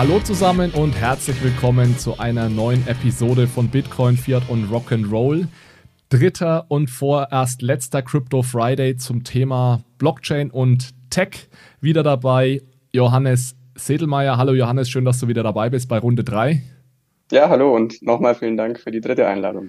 Hallo zusammen und herzlich willkommen zu einer neuen Episode von Bitcoin, Fiat und Rock'n'Roll. Dritter und vorerst letzter Crypto Friday zum Thema Blockchain und Tech. Wieder dabei Johannes Sedelmeier. Hallo Johannes, schön, dass du wieder dabei bist bei Runde 3. Ja, hallo und nochmal vielen Dank für die dritte Einladung.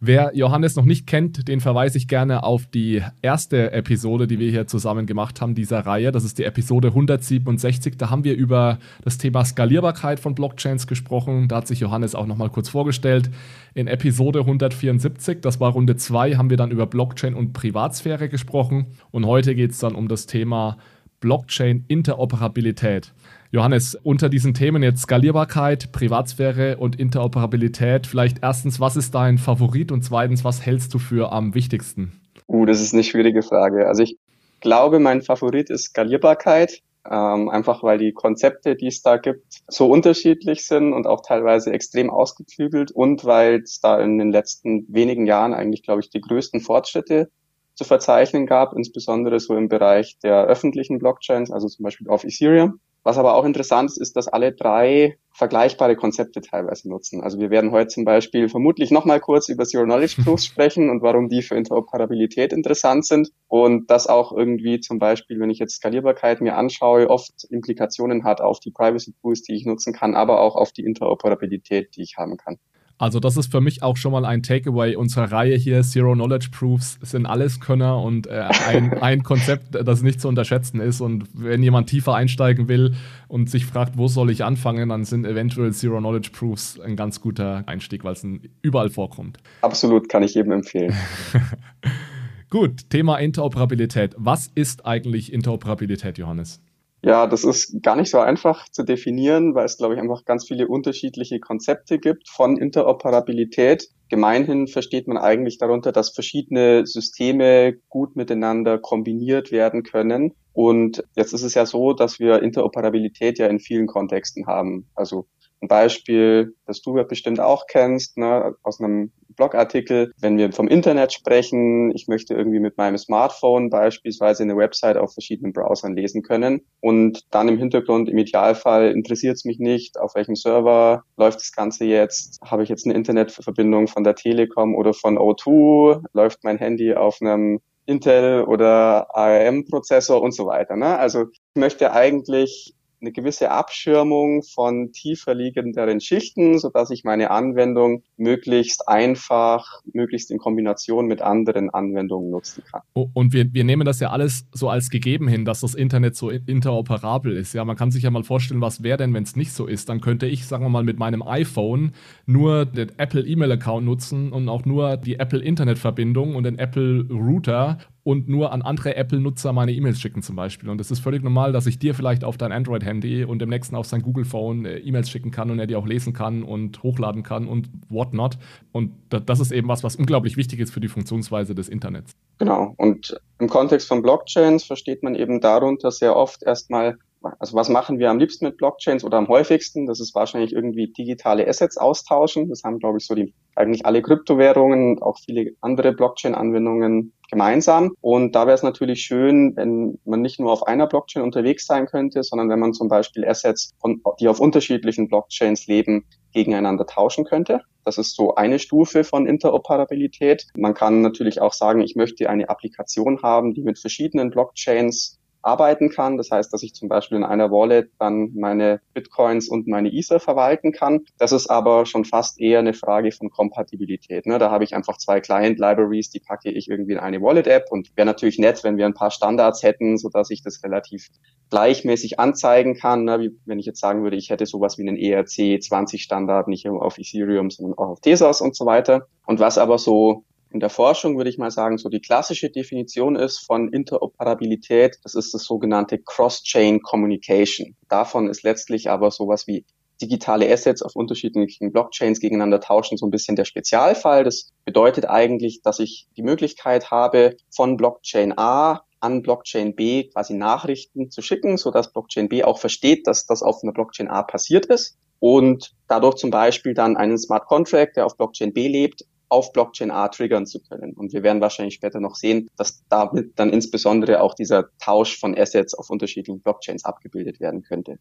Wer Johannes noch nicht kennt, den verweise ich gerne auf die erste Episode, die wir hier zusammen gemacht haben, dieser Reihe. Das ist die Episode 167. Da haben wir über das Thema Skalierbarkeit von Blockchains gesprochen. Da hat sich Johannes auch nochmal kurz vorgestellt. In Episode 174, das war Runde 2, haben wir dann über Blockchain und Privatsphäre gesprochen. Und heute geht es dann um das Thema Blockchain-Interoperabilität. Johannes, unter diesen Themen jetzt Skalierbarkeit, Privatsphäre und Interoperabilität, vielleicht erstens, was ist dein Favorit und zweitens, was hältst du für am wichtigsten? Uh, das ist eine schwierige Frage. Also ich glaube, mein Favorit ist Skalierbarkeit, ähm, einfach weil die Konzepte, die es da gibt, so unterschiedlich sind und auch teilweise extrem ausgeklügelt und weil es da in den letzten wenigen Jahren eigentlich, glaube ich, die größten Fortschritte zu verzeichnen gab, insbesondere so im Bereich der öffentlichen Blockchains, also zum Beispiel auf Ethereum. Was aber auch interessant ist, ist, dass alle drei vergleichbare Konzepte teilweise nutzen. Also wir werden heute zum Beispiel vermutlich nochmal kurz über Zero Knowledge Proofs sprechen und warum die für Interoperabilität interessant sind und das auch irgendwie zum Beispiel, wenn ich jetzt Skalierbarkeit mir anschaue, oft Implikationen hat auf die Privacy Pools, die ich nutzen kann, aber auch auf die Interoperabilität, die ich haben kann. Also das ist für mich auch schon mal ein Takeaway unserer Reihe hier. Zero Knowledge Proofs sind alles Könner und äh, ein, ein Konzept, das nicht zu unterschätzen ist. Und wenn jemand tiefer einsteigen will und sich fragt, wo soll ich anfangen, dann sind eventuell Zero Knowledge Proofs ein ganz guter Einstieg, weil es überall vorkommt. Absolut, kann ich jedem empfehlen. Gut, Thema Interoperabilität. Was ist eigentlich Interoperabilität, Johannes? Ja, das ist gar nicht so einfach zu definieren, weil es, glaube ich, einfach ganz viele unterschiedliche Konzepte gibt von Interoperabilität. Gemeinhin versteht man eigentlich darunter, dass verschiedene Systeme gut miteinander kombiniert werden können. Und jetzt ist es ja so, dass wir Interoperabilität ja in vielen Kontexten haben. Also ein Beispiel, das du ja bestimmt auch kennst, ne, aus einem Blogartikel, wenn wir vom Internet sprechen, ich möchte irgendwie mit meinem Smartphone beispielsweise eine Website auf verschiedenen Browsern lesen können und dann im Hintergrund im Idealfall interessiert es mich nicht, auf welchem Server läuft das Ganze jetzt, habe ich jetzt eine Internetverbindung von der Telekom oder von O2, läuft mein Handy auf einem Intel oder ARM-Prozessor und so weiter. Ne? Also ich möchte eigentlich eine gewisse Abschirmung von tiefer liegenderen Schichten, so dass ich meine Anwendung möglichst einfach, möglichst in Kombination mit anderen Anwendungen nutzen kann. Und wir, wir nehmen das ja alles so als gegeben hin, dass das Internet so interoperabel ist. Ja, man kann sich ja mal vorstellen, was wäre denn, wenn es nicht so ist? Dann könnte ich, sagen wir mal, mit meinem iPhone nur den Apple E-Mail-Account nutzen und auch nur die Apple Internetverbindung und den Apple Router und nur an andere Apple-Nutzer meine E-Mails schicken zum Beispiel. Und es ist völlig normal, dass ich dir vielleicht auf dein Android-Handy und dem nächsten auf sein Google-Phone äh, E-Mails schicken kann und er die auch lesen kann und hochladen kann und whatnot. Und das ist eben was, was unglaublich wichtig ist für die Funktionsweise des Internets. Genau. Und im Kontext von Blockchains versteht man eben darunter sehr oft erstmal also was machen wir am liebsten mit Blockchains oder am häufigsten? Das ist wahrscheinlich irgendwie digitale Assets austauschen. Das haben, glaube ich, so die eigentlich alle Kryptowährungen und auch viele andere Blockchain-Anwendungen gemeinsam. Und da wäre es natürlich schön, wenn man nicht nur auf einer Blockchain unterwegs sein könnte, sondern wenn man zum Beispiel Assets, von, die auf unterschiedlichen Blockchains leben, gegeneinander tauschen könnte. Das ist so eine Stufe von Interoperabilität. Man kann natürlich auch sagen, ich möchte eine Applikation haben, die mit verschiedenen Blockchains arbeiten kann. Das heißt, dass ich zum Beispiel in einer Wallet dann meine Bitcoins und meine Ether verwalten kann. Das ist aber schon fast eher eine Frage von Kompatibilität. Ne? Da habe ich einfach zwei Client-Libraries, die packe ich irgendwie in eine Wallet-App und wäre natürlich nett, wenn wir ein paar Standards hätten, so dass ich das relativ gleichmäßig anzeigen kann. Ne? Wie wenn ich jetzt sagen würde, ich hätte sowas wie einen ERC 20 Standard, nicht nur auf Ethereum, sondern auch auf Tezos und so weiter. Und was aber so in der Forschung würde ich mal sagen, so die klassische Definition ist von Interoperabilität, das ist das sogenannte Cross-Chain Communication. Davon ist letztlich aber sowas wie digitale Assets auf unterschiedlichen Blockchains gegeneinander tauschen, so ein bisschen der Spezialfall. Das bedeutet eigentlich, dass ich die Möglichkeit habe, von Blockchain A an Blockchain B quasi Nachrichten zu schicken, so dass Blockchain B auch versteht, dass das auf einer Blockchain A passiert ist und dadurch zum Beispiel dann einen Smart Contract, der auf Blockchain B lebt, auf Blockchain A triggern zu können. Und wir werden wahrscheinlich später noch sehen, dass damit dann insbesondere auch dieser Tausch von Assets auf unterschiedlichen Blockchains abgebildet werden könnte.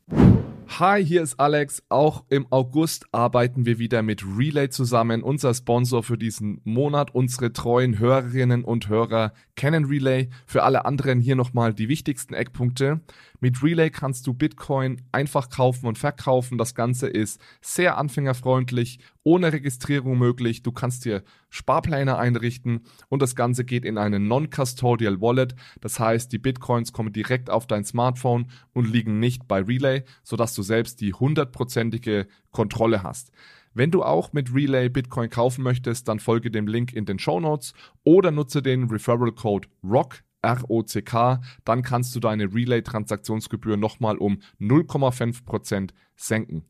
Hi, hier ist Alex. Auch im August arbeiten wir wieder mit Relay zusammen, unser Sponsor für diesen Monat. Unsere treuen Hörerinnen und Hörer kennen Relay. Für alle anderen hier nochmal die wichtigsten Eckpunkte. Mit Relay kannst du Bitcoin einfach kaufen und verkaufen. Das Ganze ist sehr anfängerfreundlich, ohne Registrierung möglich. Du kannst dir Sparpläne einrichten und das Ganze geht in eine Non-Custodial Wallet. Das heißt, die Bitcoins kommen direkt auf dein Smartphone und liegen nicht bei Relay, sodass du selbst die hundertprozentige Kontrolle hast. Wenn du auch mit Relay Bitcoin kaufen möchtest, dann folge dem Link in den Show Notes oder nutze den Referral Code ROCK ROCK, dann kannst du deine Relay-Transaktionsgebühr nochmal um 0,5% senken.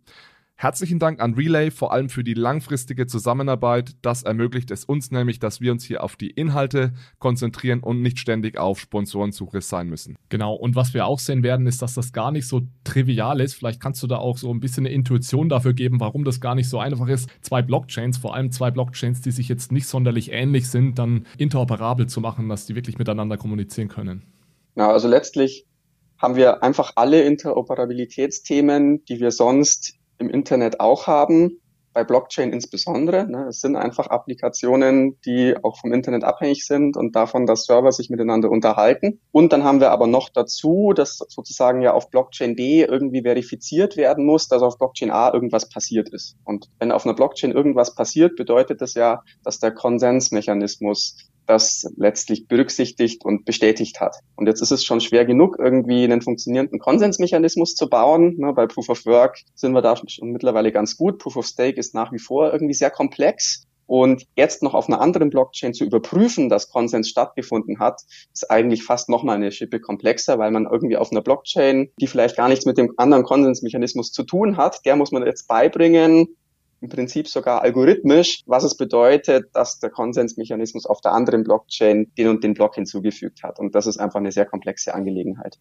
Herzlichen Dank an Relay, vor allem für die langfristige Zusammenarbeit. Das ermöglicht es uns nämlich, dass wir uns hier auf die Inhalte konzentrieren und nicht ständig auf Sponsorensuche sein müssen. Genau, und was wir auch sehen werden, ist, dass das gar nicht so trivial ist. Vielleicht kannst du da auch so ein bisschen eine Intuition dafür geben, warum das gar nicht so einfach ist, zwei Blockchains, vor allem zwei Blockchains, die sich jetzt nicht sonderlich ähnlich sind, dann interoperabel zu machen, dass die wirklich miteinander kommunizieren können. Ja, also letztlich haben wir einfach alle Interoperabilitätsthemen, die wir sonst im Internet auch haben, bei Blockchain insbesondere. Ne? Es sind einfach Applikationen, die auch vom Internet abhängig sind und davon, dass Server sich miteinander unterhalten. Und dann haben wir aber noch dazu, dass sozusagen ja auf Blockchain B irgendwie verifiziert werden muss, dass auf Blockchain A irgendwas passiert ist. Und wenn auf einer Blockchain irgendwas passiert, bedeutet das ja, dass der Konsensmechanismus das letztlich berücksichtigt und bestätigt hat. Und jetzt ist es schon schwer genug, irgendwie einen funktionierenden Konsensmechanismus zu bauen. Ne, bei Proof of Work sind wir da schon mittlerweile ganz gut. Proof of Stake ist nach wie vor irgendwie sehr komplex. Und jetzt noch auf einer anderen Blockchain zu überprüfen, dass Konsens stattgefunden hat, ist eigentlich fast noch mal eine Schippe komplexer, weil man irgendwie auf einer Blockchain, die vielleicht gar nichts mit dem anderen Konsensmechanismus zu tun hat, der muss man jetzt beibringen, im Prinzip sogar algorithmisch, was es bedeutet, dass der Konsensmechanismus auf der anderen Blockchain den und den Block hinzugefügt hat. Und das ist einfach eine sehr komplexe Angelegenheit.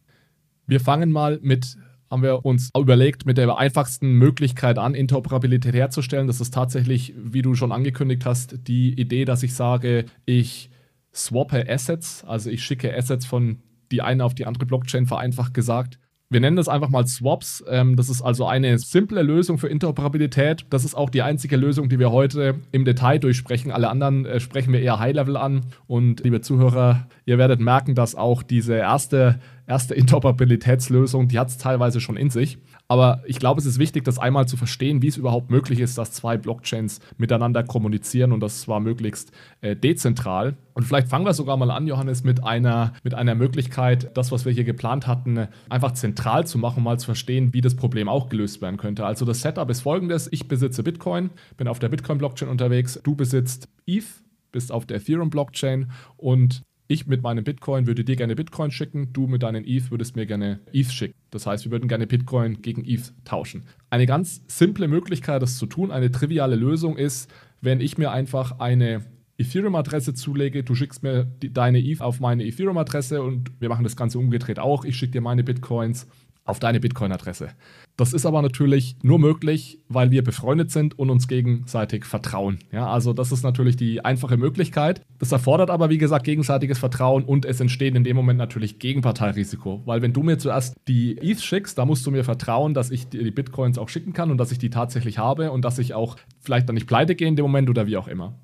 Wir fangen mal mit haben wir uns überlegt, mit der einfachsten Möglichkeit an, Interoperabilität herzustellen. Das ist tatsächlich, wie du schon angekündigt hast, die Idee, dass ich sage, ich swappe Assets, also ich schicke Assets von die eine auf die andere Blockchain, vereinfacht gesagt, wir nennen das einfach mal Swaps. Ähm, das ist also eine simple Lösung für Interoperabilität. Das ist auch die einzige Lösung, die wir heute im Detail durchsprechen. Alle anderen äh, sprechen wir eher High-Level an. Und liebe Zuhörer, ihr werdet merken, dass auch diese erste, erste Interoperabilitätslösung, die hat es teilweise schon in sich. Aber ich glaube, es ist wichtig, das einmal zu verstehen, wie es überhaupt möglich ist, dass zwei Blockchains miteinander kommunizieren und das zwar möglichst äh, dezentral. Und vielleicht fangen wir sogar mal an, Johannes, mit einer, mit einer Möglichkeit, das, was wir hier geplant hatten, einfach zentral zu machen, mal zu verstehen, wie das Problem auch gelöst werden könnte. Also das Setup ist folgendes. Ich besitze Bitcoin, bin auf der Bitcoin-Blockchain unterwegs, du besitzt ETH, bist auf der Ethereum-Blockchain und ich mit meinem Bitcoin würde dir gerne Bitcoin schicken, du mit deinen ETH würdest mir gerne ETH schicken. Das heißt, wir würden gerne Bitcoin gegen ETH tauschen. Eine ganz simple Möglichkeit, das zu tun, eine triviale Lösung ist, wenn ich mir einfach eine Ethereum-Adresse zulege, du schickst mir die, deine ETH auf meine Ethereum-Adresse und wir machen das Ganze umgedreht auch. Ich schicke dir meine Bitcoins auf deine Bitcoin-Adresse. Das ist aber natürlich nur möglich, weil wir befreundet sind und uns gegenseitig vertrauen. Ja, also das ist natürlich die einfache Möglichkeit. Das erfordert aber, wie gesagt, gegenseitiges Vertrauen und es entsteht in dem Moment natürlich Gegenparteirisiko. Weil wenn du mir zuerst die ETH schickst, da musst du mir vertrauen, dass ich dir die Bitcoins auch schicken kann und dass ich die tatsächlich habe und dass ich auch vielleicht dann nicht pleite gehe in dem Moment oder wie auch immer.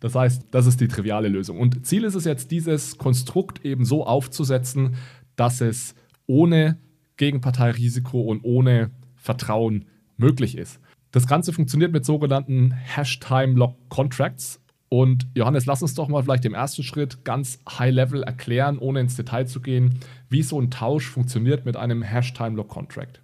Das heißt, das ist die triviale Lösung. Und Ziel ist es jetzt, dieses Konstrukt eben so aufzusetzen, dass es ohne Gegenparteirisiko und ohne Vertrauen möglich ist. Das Ganze funktioniert mit sogenannten Hash-Time-Lock-Contracts. Und Johannes, lass uns doch mal vielleicht im ersten Schritt ganz high-level erklären, ohne ins Detail zu gehen, wie so ein Tausch funktioniert mit einem Hash-Time-Lock-Contract.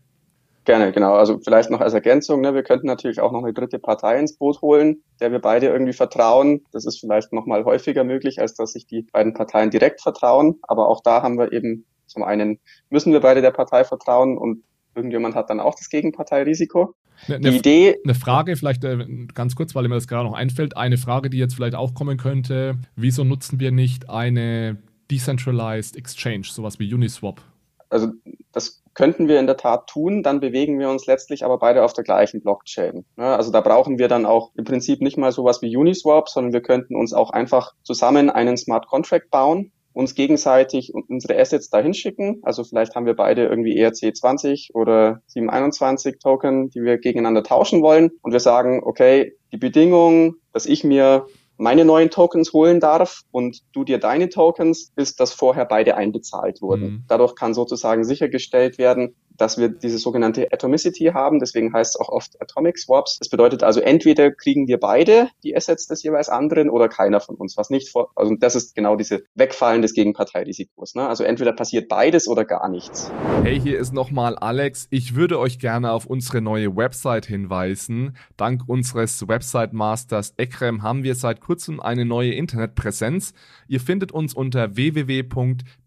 Gerne, genau. Also vielleicht noch als Ergänzung, ne, wir könnten natürlich auch noch eine dritte Partei ins Boot holen, der wir beide irgendwie vertrauen. Das ist vielleicht noch mal häufiger möglich, als dass sich die beiden Parteien direkt vertrauen. Aber auch da haben wir eben zum einen müssen wir beide der Partei vertrauen und irgendjemand hat dann auch das Gegenparteirisiko. Eine, die Idee. Eine Frage, vielleicht äh, ganz kurz, weil mir das gerade noch einfällt. Eine Frage, die jetzt vielleicht auch kommen könnte: Wieso nutzen wir nicht eine Decentralized Exchange, sowas wie Uniswap? Also, das könnten wir in der Tat tun, dann bewegen wir uns letztlich aber beide auf der gleichen Blockchain. Also da brauchen wir dann auch im Prinzip nicht mal sowas wie Uniswap, sondern wir könnten uns auch einfach zusammen einen Smart Contract bauen, uns gegenseitig unsere Assets dahin schicken. Also vielleicht haben wir beide irgendwie ERC20 oder 721 Token, die wir gegeneinander tauschen wollen. Und wir sagen, okay, die Bedingung, dass ich mir meine neuen Tokens holen darf und du dir deine Tokens, ist, dass vorher beide einbezahlt wurden. Mhm. Dadurch kann sozusagen sichergestellt werden, dass wir diese sogenannte Atomicity haben. Deswegen heißt es auch oft Atomic Swaps. Das bedeutet also, entweder kriegen wir beide die Assets des jeweils anderen oder keiner von uns, was nicht vor, also das ist genau diese Wegfallen des Gegenparteirisikos. Ne? Also entweder passiert beides oder gar nichts. Hey, hier ist nochmal Alex. Ich würde euch gerne auf unsere neue Website hinweisen. Dank unseres Website Masters Ekrem haben wir seit kurzem eine neue Internetpräsenz. Ihr findet uns unter www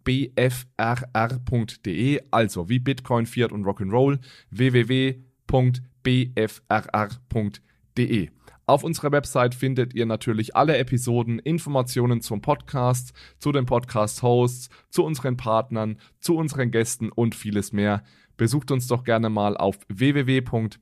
bfrr.de, also wie Bitcoin, Fiat und Rock'n'Roll, www.bfrr.de. Auf unserer Website findet ihr natürlich alle Episoden, Informationen zum Podcast, zu den Podcast-Hosts, zu unseren Partnern, zu unseren Gästen und vieles mehr. Besucht uns doch gerne mal auf www.bfrr.de.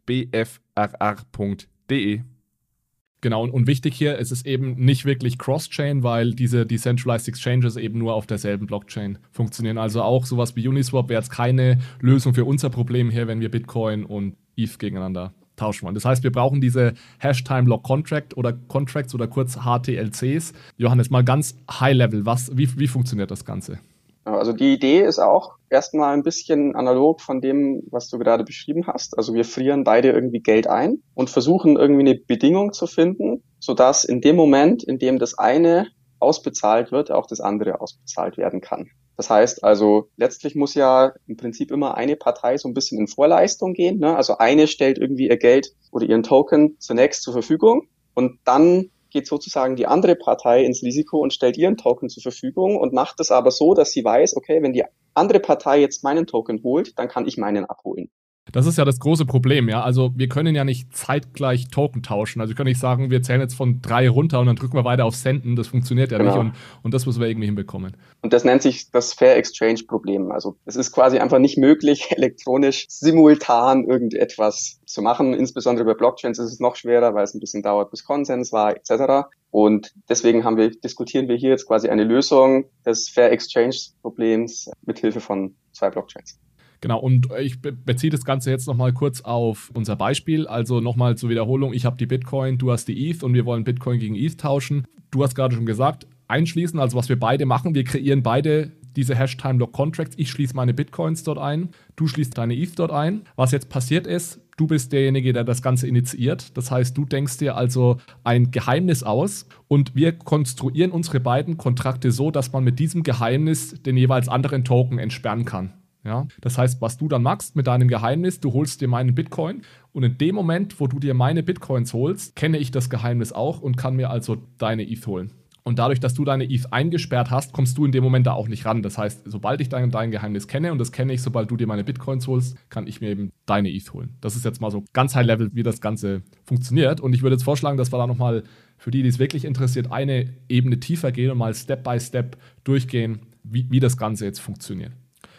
Genau, und wichtig hier ist es eben nicht wirklich Cross-Chain, weil diese Decentralized Exchanges eben nur auf derselben Blockchain funktionieren. Also auch sowas wie Uniswap wäre jetzt keine Lösung für unser Problem hier, wenn wir Bitcoin und ETH gegeneinander tauschen wollen. Das heißt, wir brauchen diese Hash-Time-Lock-Contract oder Contracts oder kurz HTLCs. Johannes, mal ganz High-Level, wie, wie funktioniert das Ganze? Also die Idee ist auch erstmal ein bisschen analog von dem, was du gerade beschrieben hast. Also wir frieren beide irgendwie Geld ein und versuchen irgendwie eine Bedingung zu finden, sodass in dem Moment, in dem das eine ausbezahlt wird, auch das andere ausbezahlt werden kann. Das heißt also, letztlich muss ja im Prinzip immer eine Partei so ein bisschen in Vorleistung gehen. Ne? Also eine stellt irgendwie ihr Geld oder ihren Token zunächst zur Verfügung und dann geht sozusagen die andere Partei ins Risiko und stellt ihren Token zur Verfügung und macht es aber so, dass sie weiß, okay, wenn die andere Partei jetzt meinen Token holt, dann kann ich meinen abholen. Das ist ja das große Problem, ja. Also wir können ja nicht zeitgleich Token tauschen. Also wir können nicht sagen, wir zählen jetzt von drei runter und dann drücken wir weiter auf Senden. Das funktioniert ja genau. nicht und, und das müssen wir irgendwie hinbekommen. Und das nennt sich das Fair Exchange Problem. Also es ist quasi einfach nicht möglich, elektronisch simultan irgendetwas zu machen. Insbesondere bei Blockchains ist es noch schwerer, weil es ein bisschen dauert, bis Konsens war, etc. Und deswegen haben wir, diskutieren wir hier jetzt quasi eine Lösung des Fair Exchange Problems mit Hilfe von zwei Blockchains. Genau, und ich beziehe das Ganze jetzt nochmal kurz auf unser Beispiel. Also nochmal zur Wiederholung, ich habe die Bitcoin, du hast die ETH und wir wollen Bitcoin gegen ETH tauschen. Du hast gerade schon gesagt, einschließen, also was wir beide machen, wir kreieren beide diese Hash-Time-Lock-Contracts. Ich schließe meine Bitcoins dort ein, du schließt deine ETH dort ein. Was jetzt passiert ist, du bist derjenige, der das Ganze initiiert. Das heißt, du denkst dir also ein Geheimnis aus und wir konstruieren unsere beiden Kontrakte so, dass man mit diesem Geheimnis den jeweils anderen Token entsperren kann. Ja? Das heißt, was du dann machst mit deinem Geheimnis, du holst dir meinen Bitcoin und in dem Moment, wo du dir meine Bitcoins holst, kenne ich das Geheimnis auch und kann mir also deine ETH holen. Und dadurch, dass du deine ETH eingesperrt hast, kommst du in dem Moment da auch nicht ran. Das heißt, sobald ich dein, dein Geheimnis kenne, und das kenne ich, sobald du dir meine Bitcoins holst, kann ich mir eben deine ETH holen. Das ist jetzt mal so ganz high level, wie das Ganze funktioniert. Und ich würde jetzt vorschlagen, dass wir da nochmal für die, die es wirklich interessiert, eine Ebene tiefer gehen und mal Step by Step durchgehen, wie, wie das Ganze jetzt funktioniert.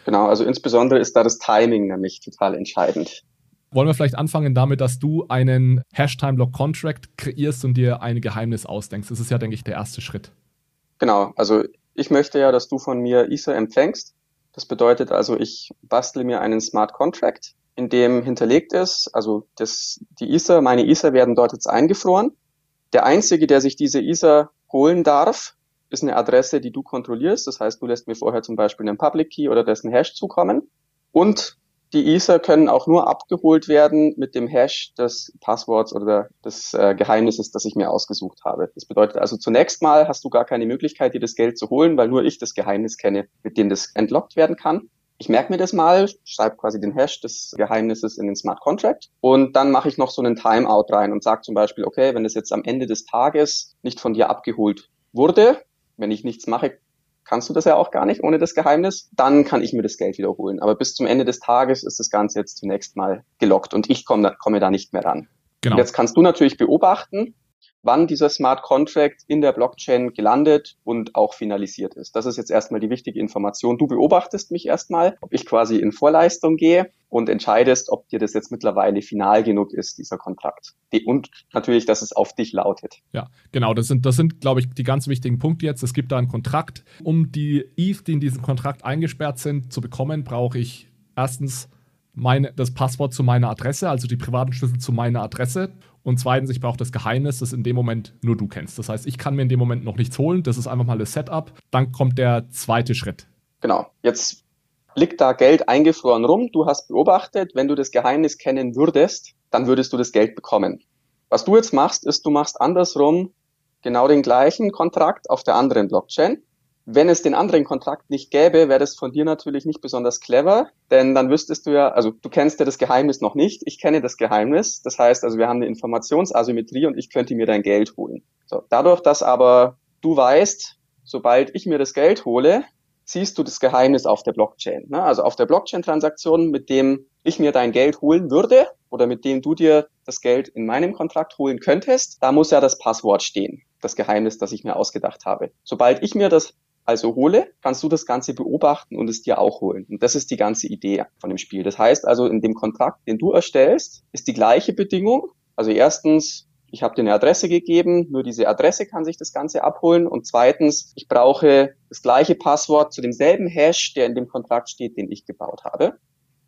Genau, also insbesondere ist da das Timing nämlich total entscheidend. Wollen wir vielleicht anfangen damit, dass du einen Hash-Time-Lock-Contract kreierst und dir ein Geheimnis ausdenkst? Das ist ja, denke ich, der erste Schritt. Genau, also ich möchte ja, dass du von mir Ether empfängst. Das bedeutet also, ich bastle mir einen Smart Contract, in dem hinterlegt ist, also das, die Ether, meine Ether werden dort jetzt eingefroren. Der Einzige, der sich diese Ether holen darf, ist eine Adresse, die du kontrollierst. Das heißt, du lässt mir vorher zum Beispiel einen Public Key oder dessen Hash zukommen. Und die Ether können auch nur abgeholt werden mit dem Hash des Passworts oder des äh, Geheimnisses, das ich mir ausgesucht habe. Das bedeutet also zunächst mal hast du gar keine Möglichkeit, dir das Geld zu holen, weil nur ich das Geheimnis kenne, mit dem das entlockt werden kann. Ich merke mir das mal, schreibe quasi den Hash des Geheimnisses in den Smart Contract und dann mache ich noch so einen Timeout rein und sage zum Beispiel, okay, wenn es jetzt am Ende des Tages nicht von dir abgeholt wurde, wenn ich nichts mache, kannst du das ja auch gar nicht ohne das Geheimnis. Dann kann ich mir das Geld wiederholen. Aber bis zum Ende des Tages ist das Ganze jetzt zunächst mal gelockt und ich komme da, komme da nicht mehr ran. Genau. Und jetzt kannst du natürlich beobachten, wann dieser Smart Contract in der Blockchain gelandet und auch finalisiert ist. Das ist jetzt erstmal die wichtige Information. Du beobachtest mich erstmal, ob ich quasi in Vorleistung gehe und entscheidest, ob dir das jetzt mittlerweile final genug ist, dieser Kontrakt. Und natürlich, dass es auf dich lautet. Ja, genau. Das sind, das sind, glaube ich, die ganz wichtigen Punkte jetzt. Es gibt da einen Kontrakt. Um die ETH, die in diesem Kontrakt eingesperrt sind, zu bekommen, brauche ich erstens meine, das Passwort zu meiner Adresse, also die privaten Schlüssel zu meiner Adresse. Und zweitens, ich brauche das Geheimnis, das in dem Moment nur du kennst. Das heißt, ich kann mir in dem Moment noch nichts holen. Das ist einfach mal das Setup. Dann kommt der zweite Schritt. Genau. Jetzt liegt da Geld eingefroren rum. Du hast beobachtet, wenn du das Geheimnis kennen würdest, dann würdest du das Geld bekommen. Was du jetzt machst, ist, du machst andersrum genau den gleichen Kontrakt auf der anderen Blockchain. Wenn es den anderen Kontrakt nicht gäbe, wäre das von dir natürlich nicht besonders clever, denn dann wüsstest du ja, also du kennst ja das Geheimnis noch nicht, ich kenne das Geheimnis. Das heißt also, wir haben eine Informationsasymmetrie und ich könnte mir dein Geld holen. So, dadurch, dass aber du weißt, sobald ich mir das Geld hole, siehst du das Geheimnis auf der Blockchain. Ne? Also auf der Blockchain-Transaktion, mit dem ich mir dein Geld holen würde oder mit dem du dir das Geld in meinem Kontrakt holen könntest, da muss ja das Passwort stehen, das Geheimnis, das ich mir ausgedacht habe. Sobald ich mir das also hole, kannst du das Ganze beobachten und es dir auch holen. Und das ist die ganze Idee von dem Spiel. Das heißt also, in dem Kontrakt, den du erstellst, ist die gleiche Bedingung. Also erstens, ich habe dir eine Adresse gegeben, nur diese Adresse kann sich das Ganze abholen. Und zweitens, ich brauche das gleiche Passwort zu demselben Hash, der in dem Kontrakt steht, den ich gebaut habe.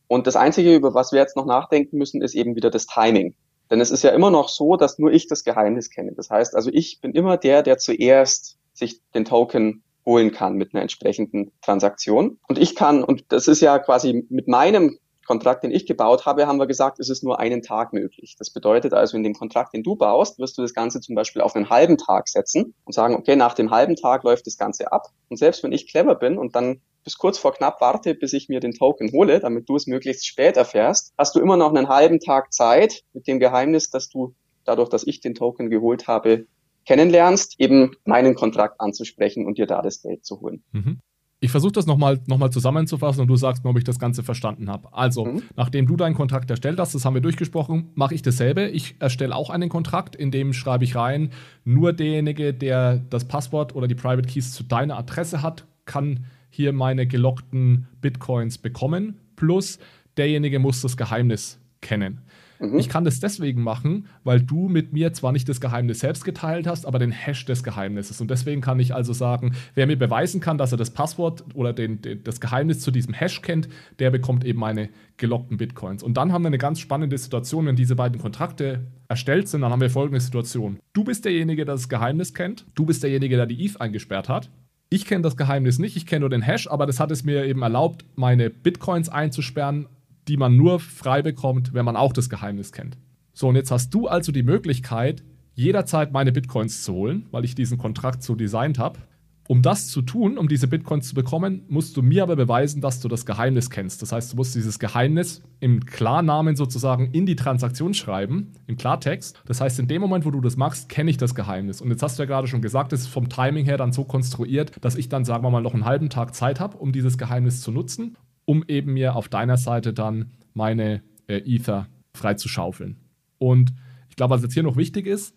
Und das Einzige, über was wir jetzt noch nachdenken müssen, ist eben wieder das Timing. Denn es ist ja immer noch so, dass nur ich das Geheimnis kenne. Das heißt also, ich bin immer der, der zuerst sich den Token holen kann mit einer entsprechenden Transaktion. Und ich kann, und das ist ja quasi mit meinem Kontrakt, den ich gebaut habe, haben wir gesagt, es ist nur einen Tag möglich. Das bedeutet also, in dem Kontrakt, den du baust, wirst du das Ganze zum Beispiel auf einen halben Tag setzen und sagen, okay, nach dem halben Tag läuft das Ganze ab. Und selbst wenn ich clever bin und dann bis kurz vor knapp warte, bis ich mir den Token hole, damit du es möglichst spät erfährst, hast du immer noch einen halben Tag Zeit mit dem Geheimnis, dass du dadurch, dass ich den Token geholt habe, kennenlernst, eben meinen Kontrakt anzusprechen und dir da das Geld zu holen. Mhm. Ich versuche das nochmal noch mal zusammenzufassen und du sagst mir, ob ich das Ganze verstanden habe. Also, mhm. nachdem du deinen Kontrakt erstellt hast, das haben wir durchgesprochen, mache ich dasselbe. Ich erstelle auch einen Kontrakt, in dem schreibe ich rein, nur derjenige, der das Passwort oder die Private Keys zu deiner Adresse hat, kann hier meine gelockten Bitcoins bekommen. Plus derjenige muss das Geheimnis kennen. Mhm. Ich kann das deswegen machen, weil du mit mir zwar nicht das Geheimnis selbst geteilt hast, aber den Hash des Geheimnisses. Und deswegen kann ich also sagen, wer mir beweisen kann, dass er das Passwort oder den, den, das Geheimnis zu diesem Hash kennt, der bekommt eben meine gelockten Bitcoins. Und dann haben wir eine ganz spannende Situation, wenn diese beiden Kontrakte erstellt sind, dann haben wir folgende Situation. Du bist derjenige, der das Geheimnis kennt. Du bist derjenige, der die ETH eingesperrt hat. Ich kenne das Geheimnis nicht, ich kenne nur den Hash, aber das hat es mir eben erlaubt, meine Bitcoins einzusperren die man nur frei bekommt, wenn man auch das Geheimnis kennt. So, und jetzt hast du also die Möglichkeit, jederzeit meine Bitcoins zu holen, weil ich diesen Kontrakt so designt habe. Um das zu tun, um diese Bitcoins zu bekommen, musst du mir aber beweisen, dass du das Geheimnis kennst. Das heißt, du musst dieses Geheimnis im Klarnamen sozusagen in die Transaktion schreiben, im Klartext. Das heißt, in dem Moment, wo du das machst, kenne ich das Geheimnis. Und jetzt hast du ja gerade schon gesagt, es ist vom Timing her dann so konstruiert, dass ich dann, sagen wir mal, noch einen halben Tag Zeit habe, um dieses Geheimnis zu nutzen um eben mir auf deiner Seite dann meine äh, Ether freizuschaufeln. Und ich glaube, was jetzt hier noch wichtig ist,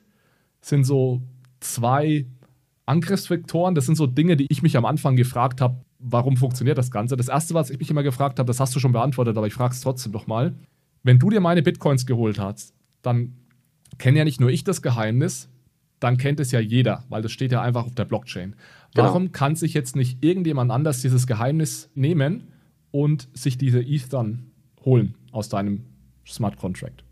sind so zwei Angriffsvektoren. Das sind so Dinge, die ich mich am Anfang gefragt habe, warum funktioniert das Ganze? Das erste, was ich mich immer gefragt habe, das hast du schon beantwortet, aber ich frage es trotzdem nochmal. Wenn du dir meine Bitcoins geholt hast, dann kenne ja nicht nur ich das Geheimnis, dann kennt es ja jeder, weil das steht ja einfach auf der Blockchain. Genau. Warum kann sich jetzt nicht irgendjemand anders dieses Geheimnis nehmen und sich diese ETH dann holen aus deinem Smart Contract.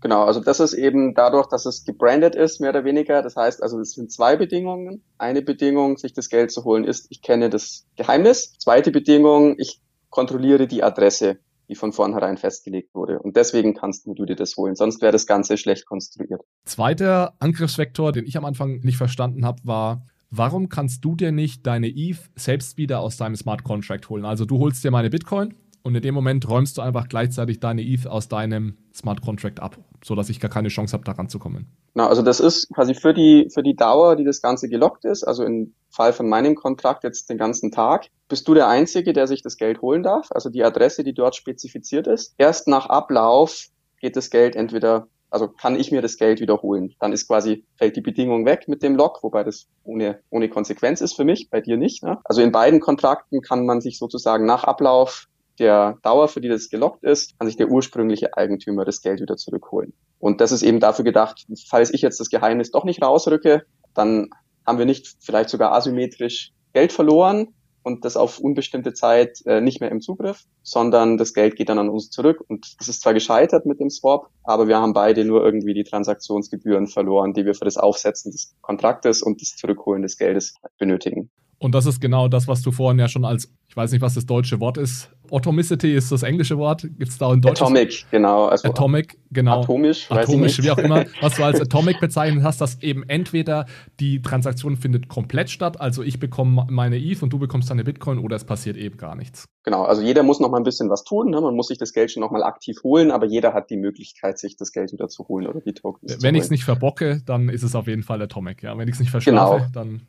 Genau, also das ist eben dadurch, dass es gebrandet ist, mehr oder weniger. Das heißt also, es sind zwei Bedingungen. Eine Bedingung, sich das Geld zu holen, ist, ich kenne das Geheimnis. Zweite Bedingung, ich kontrolliere die Adresse, die von vornherein festgelegt wurde. Und deswegen kannst du dir das holen. Sonst wäre das Ganze schlecht konstruiert. Zweiter Angriffsvektor, den ich am Anfang nicht verstanden habe, war, warum kannst du dir nicht deine ETH selbst wieder aus deinem Smart Contract holen? Also du holst dir meine Bitcoin und in dem Moment räumst du einfach gleichzeitig deine ETH aus deinem Smart Contract ab, sodass ich gar keine Chance habe, daran zu kommen. Na, also das ist quasi für die, für die Dauer, die das Ganze gelockt ist, also im Fall von meinem Kontrakt jetzt den ganzen Tag, bist du der Einzige, der sich das Geld holen darf, also die Adresse, die dort spezifiziert ist. Erst nach Ablauf geht das Geld entweder Also kann ich mir das Geld wiederholen. Dann ist quasi, fällt die Bedingung weg mit dem Lock, wobei das ohne, ohne Konsequenz ist für mich, bei dir nicht. Ne? Also in beiden Kontrakten kann man sich sozusagen nach Ablauf der Dauer, für die das gelockt ist, kann sich der ursprüngliche Eigentümer das Geld wieder zurückholen. Und das ist eben dafür gedacht, falls ich jetzt das Geheimnis doch nicht rausrücke, dann haben wir nicht vielleicht sogar asymmetrisch Geld verloren, und das auf unbestimmte Zeit äh, nicht mehr im Zugriff, sondern das Geld geht dann an uns zurück. Und das ist zwar gescheitert mit dem Swap, aber wir haben beide nur irgendwie die Transaktionsgebühren verloren, die wir für das Aufsetzen des Kontraktes und das Zurückholen des Geldes benötigen. Und das ist genau das, was du vorhin ja schon als, ich weiß nicht, was das deutsche Wort ist. Atomicity ist das englische Wort. Gibt es da in Deutsch? Atomic, genau. Also Atomic, genau. Atomisch, Atomisch, wie auch immer. Was du als Atomic bezeichnet hast, dass eben entweder die Transaktion findet komplett statt, also ich bekomme meine ETH und du bekommst deine Bitcoin oder es passiert eben gar nichts. Genau, also jeder muss noch mal ein bisschen was tun. Ne? Man muss sich das Geld schon noch mal aktiv holen, aber jeder hat die Möglichkeit, sich das Geld wieder zu holen oder die Tokens Wenn ich es nicht verbocke, dann ist es auf jeden Fall Atomic. Ja? Wenn ich es nicht verschlafe, genau. dann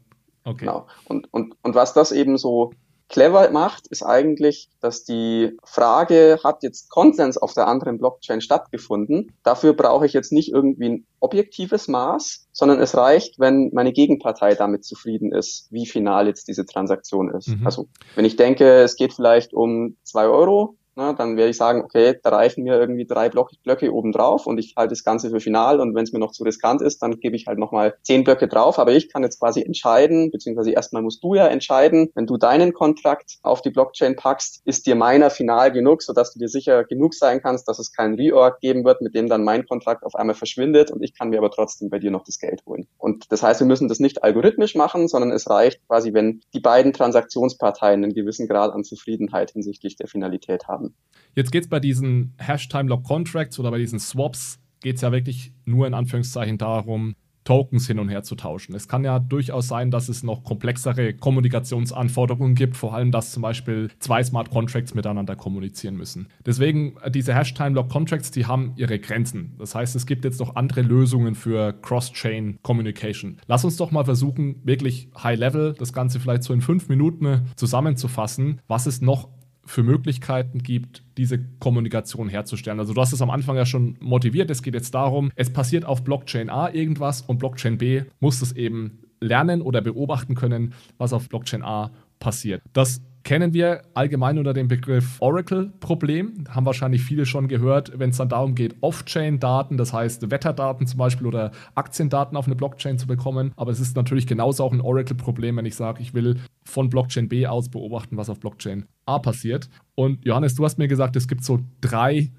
Okay. Genau. Und, und, und was das eben so clever macht, ist eigentlich, dass die Frage, hat jetzt Konsens auf der anderen Blockchain stattgefunden? Dafür brauche ich jetzt nicht irgendwie ein objektives Maß, sondern es reicht, wenn meine Gegenpartei damit zufrieden ist, wie final jetzt diese Transaktion ist. Mhm. Also wenn ich denke, es geht vielleicht um zwei Euro, na, dann werde ich sagen, okay, da reichen mir irgendwie drei Block Blöcke oben drauf und ich halte das Ganze für final und wenn es mir noch zu riskant ist, dann gebe ich halt nochmal zehn Blöcke drauf, aber ich kann jetzt quasi entscheiden, beziehungsweise erstmal musst du ja entscheiden, wenn du deinen Kontrakt auf die Blockchain packst, ist dir meiner final genug, sodass du dir sicher genug sein kannst, dass es keinen Reorg geben wird, mit dem dann mein Kontrakt auf einmal verschwindet und ich kann mir aber trotzdem bei dir noch das Geld holen. Und das heißt, wir müssen das nicht algorithmisch machen, sondern es reicht quasi, wenn die beiden Transaktionsparteien einen gewissen Grad an Zufriedenheit hinsichtlich der Finalität haben Jetzt geht es bei diesen Hash-Time-Lock-Contracts oder bei diesen Swaps, geht es ja wirklich nur in Anführungszeichen darum, Tokens hin und her zu tauschen. Es kann ja durchaus sein, dass es noch komplexere Kommunikationsanforderungen gibt, vor allem, dass zum Beispiel zwei Smart Contracts miteinander kommunizieren müssen. Deswegen, äh, diese Hash-Time-Lock-Contracts, die haben ihre Grenzen. Das heißt, es gibt jetzt noch andere Lösungen für Cross-Chain Communication. Lass uns doch mal versuchen, wirklich High-Level das Ganze vielleicht so in fünf Minuten zusammenzufassen, was es noch für Möglichkeiten gibt, diese Kommunikation herzustellen. Also du hast es am Anfang ja schon motiviert. Es geht jetzt darum, es passiert auf Blockchain A irgendwas und Blockchain B muss es eben lernen oder beobachten können, was auf Blockchain A passiert. Das kennen wir allgemein unter dem Begriff Oracle-Problem. Haben wahrscheinlich viele schon gehört, wenn es dann darum geht, Off-Chain-Daten, das heißt Wetterdaten zum Beispiel oder Aktiendaten auf eine Blockchain zu bekommen. Aber es ist natürlich genauso auch ein Oracle-Problem, wenn ich sage, ich will von Blockchain B aus beobachten, was auf Blockchain A passiert. Und Johannes, du hast mir gesagt, es gibt so drei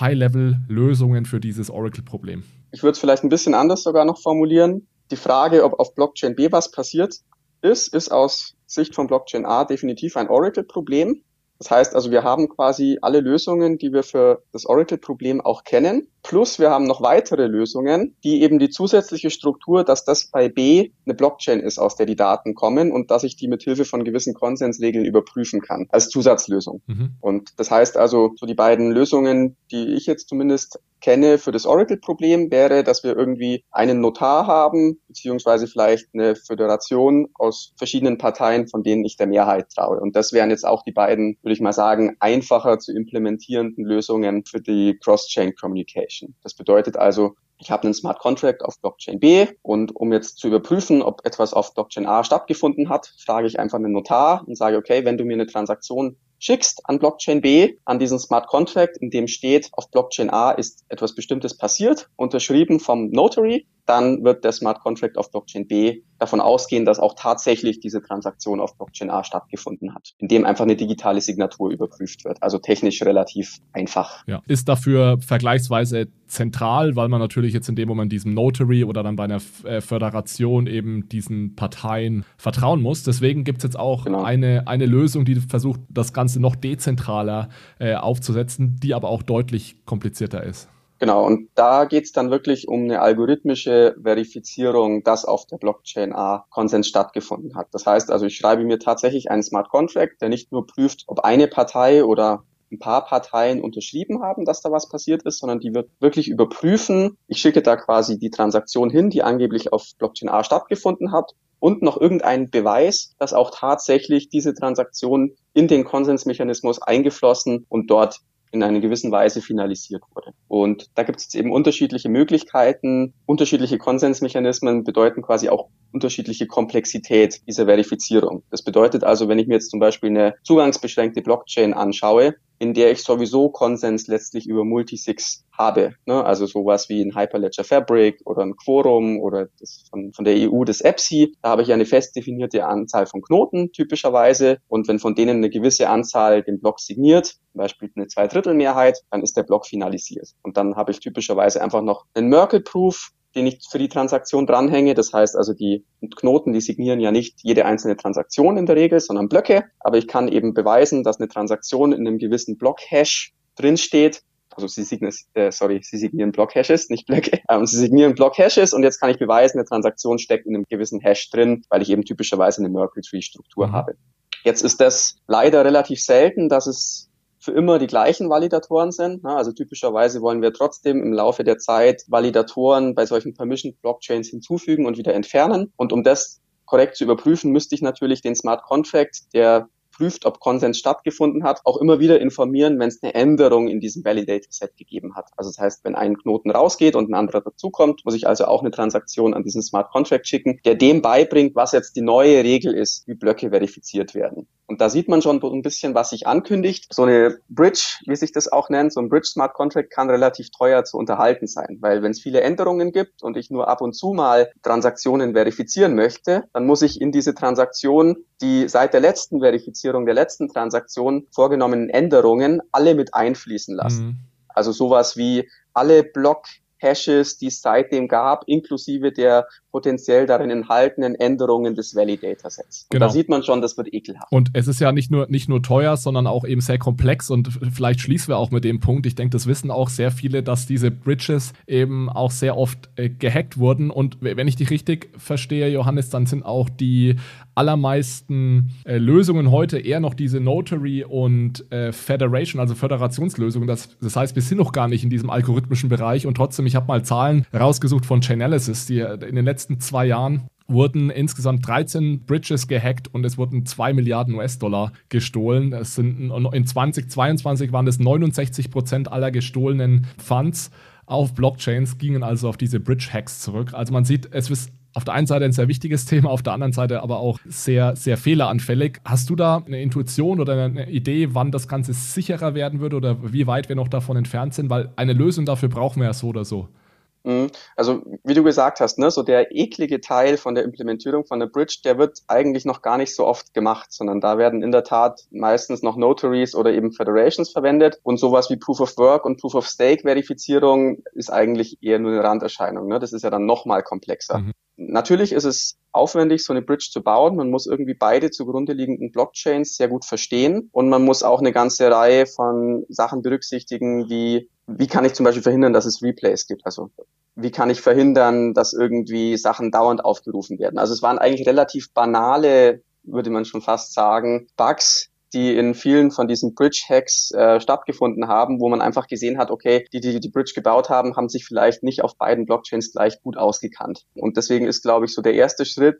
High-Level-Lösungen für dieses Oracle-Problem. Ich würde es vielleicht ein bisschen anders sogar noch formulieren. Die Frage, ob auf Blockchain B was passiert ist, ist aus Sicht von Blockchain A definitiv ein Oracle-Problem. Das heißt also, wir haben quasi alle Lösungen, die wir für das Oracle-Problem auch kennen. Plus wir haben noch weitere Lösungen, die eben die zusätzliche Struktur, dass das bei B eine Blockchain ist, aus der die Daten kommen und dass ich die mit Hilfe von gewissen Konsensregeln überprüfen kann, als Zusatzlösung. Mhm. Und das heißt also, so die beiden Lösungen, die ich jetzt zumindest kenne für das Oracle-Problem, wäre, dass wir irgendwie einen Notar haben, beziehungsweise vielleicht eine Föderation aus verschiedenen Parteien, von denen ich der Mehrheit traue. Und das wären jetzt auch die beiden, würde ich mal sagen, einfacher zu implementierenden Lösungen für die Cross-Chain Communication. Das bedeutet also, ich habe einen Smart Contract auf Blockchain B und um jetzt zu überprüfen, ob etwas auf Blockchain A stattgefunden hat, frage ich einfach einen Notar und sage, okay, wenn du mir eine Transaktion schickst an Blockchain B, an diesen Smart Contract, in dem steht, auf Blockchain A ist etwas Bestimmtes passiert, unterschrieben vom Notary, dann wird der Smart Contract auf Blockchain B davon ausgehen, dass auch tatsächlich diese Transaktion auf Blockchain A stattgefunden hat, indem einfach eine digitale Signatur überprüft wird. Also technisch relativ einfach. Ja. Ist dafür vergleichsweise zentral, weil man natürlich jetzt in dem Moment diesem Notary oder dann bei einer äh, Föderation eben diesen Parteien vertrauen muss. Deswegen gibt es jetzt auch genau. eine, eine Lösung, die versucht, das Ganze noch dezentraler äh, aufzusetzen, die aber auch deutlich komplizierter ist. Genau, und da geht's dann wirklich um eine algorithmische Verifizierung, dass auf der Blockchain A Konsens stattgefunden hat. Das heißt also, ich schreibe mir tatsächlich einen Smart Contract, der nicht nur prüft, ob eine Partei oder ein paar Parteien unterschrieben haben, dass da was passiert ist, sondern die wird wirklich überprüfen. Ich schicke da quasi die Transaktion hin, die angeblich auf Blockchain A stattgefunden hat und noch irgendeinen Beweis, dass auch tatsächlich diese Transaktion in den Konsensmechanismus eingeflossen und dort in einer gewissen Weise finalisiert wurde. Und da gibt es eben unterschiedliche Möglichkeiten. Unterschiedliche Konsensmechanismen bedeuten quasi auch unterschiedliche Komplexität dieser Verifizierung. Das bedeutet also, wenn ich mir jetzt zum Beispiel eine zugangsbeschränkte Blockchain anschaue, in der ich sowieso Konsens letztlich über Multisigs habe. Ne? Also sowas wie ein Hyperledger Fabric oder ein Quorum oder das von, von der EU das EPSI. Da habe ich eine fest definierte Anzahl von Knoten typischerweise. Und wenn von denen eine gewisse Anzahl den Block signiert, zum Beispiel eine Zweidrittelmehrheit, dann ist der Block finalisiert. Und dann habe ich typischerweise einfach noch einen Merkle-Proof, den ich für die Transaktion dranhänge. Das heißt also, die Knoten, die signieren ja nicht jede einzelne Transaktion in der Regel, sondern Blöcke. Aber ich kann eben beweisen, dass eine Transaktion in einem gewissen Block-Hash drinsteht. Also sie signieren, äh, sorry, sie signieren Block-Hashes, nicht Blöcke. Ähm, sie signieren Block-Hashes und jetzt kann ich beweisen, eine Transaktion steckt in einem gewissen Hash drin, weil ich eben typischerweise eine Merkle-Tree-Struktur mhm. habe. Jetzt ist das leider relativ selten, dass es für immer die gleichen Validatoren sind. Also typischerweise wollen wir trotzdem im Laufe der Zeit Validatoren bei solchen Permission Blockchains hinzufügen und wieder entfernen. Und um das korrekt zu überprüfen, müsste ich natürlich den Smart Contract, der prüft, ob Konsens stattgefunden hat, auch immer wieder informieren, wenn es eine Änderung in diesem Validator Set gegeben hat. Also das heißt, wenn ein Knoten rausgeht und ein anderer dazukommt, muss ich also auch eine Transaktion an diesen Smart Contract schicken, der dem beibringt, was jetzt die neue Regel ist, wie Blöcke verifiziert werden. Und da sieht man schon ein bisschen, was sich ankündigt. So eine Bridge, wie sich das auch nennt, so ein Bridge Smart Contract kann relativ teuer zu unterhalten sein, weil wenn es viele Änderungen gibt und ich nur ab und zu mal Transaktionen verifizieren möchte, dann muss ich in diese Transaktion die seit der letzten Verifizierung der letzten Transaktion vorgenommenen Änderungen alle mit einfließen lassen. Mhm. Also sowas wie alle Block Hashes, die es seitdem gab, inklusive der potenziell darin enthaltenen Änderungen des Validator-Sets. Genau. Da sieht man schon, das wird ekelhaft. Und es ist ja nicht nur, nicht nur teuer, sondern auch eben sehr komplex und vielleicht schließen wir auch mit dem Punkt. Ich denke, das wissen auch sehr viele, dass diese Bridges eben auch sehr oft äh, gehackt wurden. Und wenn ich dich richtig verstehe, Johannes, dann sind auch die allermeisten äh, Lösungen heute eher noch diese Notary und äh, Federation, also Föderationslösungen. Das, das heißt, wir sind noch gar nicht in diesem algorithmischen Bereich und trotzdem, ich habe mal Zahlen rausgesucht von Chainalysis, die in den letzten letzten zwei Jahren wurden insgesamt 13 Bridges gehackt und es wurden 2 Milliarden US-Dollar gestohlen. Es sind in 2022 waren es 69 Prozent aller gestohlenen Funds auf Blockchains gingen also auf diese Bridge-Hacks zurück. Also man sieht, es ist auf der einen Seite ein sehr wichtiges Thema, auf der anderen Seite aber auch sehr, sehr fehleranfällig. Hast du da eine Intuition oder eine Idee, wann das Ganze sicherer werden würde oder wie weit wir noch davon entfernt sind? Weil eine Lösung dafür brauchen wir ja so oder so. Mhm. Also wie du gesagt hast, ne, so der eklige Teil von der Implementierung von der Bridge, der wird eigentlich noch gar nicht so oft gemacht, sondern da werden in der Tat meistens noch Notaries oder eben Federations verwendet und sowas wie Proof of Work und Proof of Stake Verifizierung ist eigentlich eher nur eine Randerscheinung. Ne? Das ist ja dann noch mal komplexer. Mhm. Natürlich ist es aufwendig, so eine Bridge zu bauen. Man muss irgendwie beide zugrunde liegenden Blockchains sehr gut verstehen und man muss auch eine ganze Reihe von Sachen berücksichtigen, wie wie kann ich zum Beispiel verhindern, dass es Replays gibt? Also wie kann ich verhindern, dass irgendwie Sachen dauernd aufgerufen werden? Also es waren eigentlich relativ banale, würde man schon fast sagen, Bugs, die in vielen von diesen Bridge-Hacks äh, stattgefunden haben, wo man einfach gesehen hat, okay, die, die die Bridge gebaut haben, haben sich vielleicht nicht auf beiden Blockchains gleich gut ausgekannt. Und deswegen ist, glaube ich, so der erste Schritt,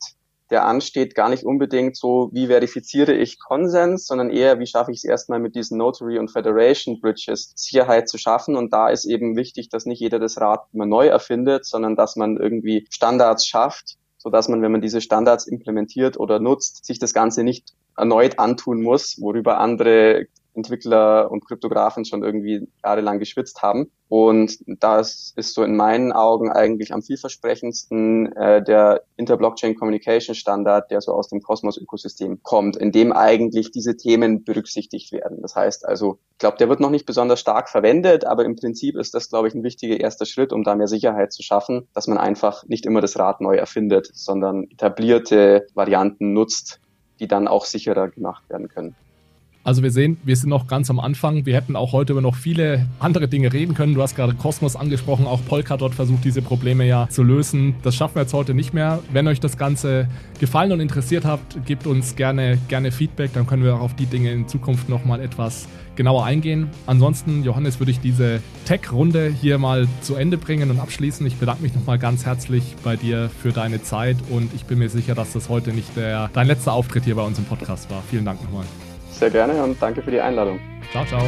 der ansteht, gar nicht unbedingt so, wie verifiziere ich Konsens, sondern eher, wie schaffe ich es erstmal mit diesen Notary und Federation Bridges Sicherheit zu schaffen. Und da ist eben wichtig, dass nicht jeder das Rad immer neu erfindet, sondern dass man irgendwie Standards schafft, so dass man, wenn man diese Standards implementiert oder nutzt, sich das Ganze nicht erneut antun muss, worüber andere Entwickler und Kryptografen schon irgendwie jahrelang geschwitzt haben. Und das ist so in meinen Augen eigentlich am vielversprechendsten äh, der Interblockchain Communication Standard, der so aus dem Cosmos-Ökosystem kommt, in dem eigentlich diese Themen berücksichtigt werden. Das heißt also, ich glaube, der wird noch nicht besonders stark verwendet, aber im Prinzip ist das, glaube ich, ein wichtiger erster Schritt, um da mehr Sicherheit zu schaffen, dass man einfach nicht immer das Rad neu erfindet, sondern etablierte Varianten nutzt, die dann auch sicherer gemacht werden können. Also wir sehen, wir sind noch ganz am Anfang. Wir hätten auch heute über noch viele andere Dinge reden können. Du hast gerade Cosmos angesprochen. Auch Polkadot versucht diese Probleme ja zu lösen. Das schaffen wir jetzt heute nicht mehr. Wenn euch das Ganze gefallen und interessiert hat, gebt uns gerne, gerne Feedback. Dann können wir auch auf die Dinge in Zukunft nochmal etwas genauer eingehen. Ansonsten, Johannes, würde ich diese Tech-Runde hier mal zu Ende bringen und abschließen. Ich bedanke mich nochmal ganz herzlich bei dir für deine Zeit und ich bin mir sicher, dass das heute nicht der, dein letzter Auftritt hier bei uns im Podcast war. Vielen Dank nochmal. Sehr gerne und danke für die Einladung. Ciao, ciao.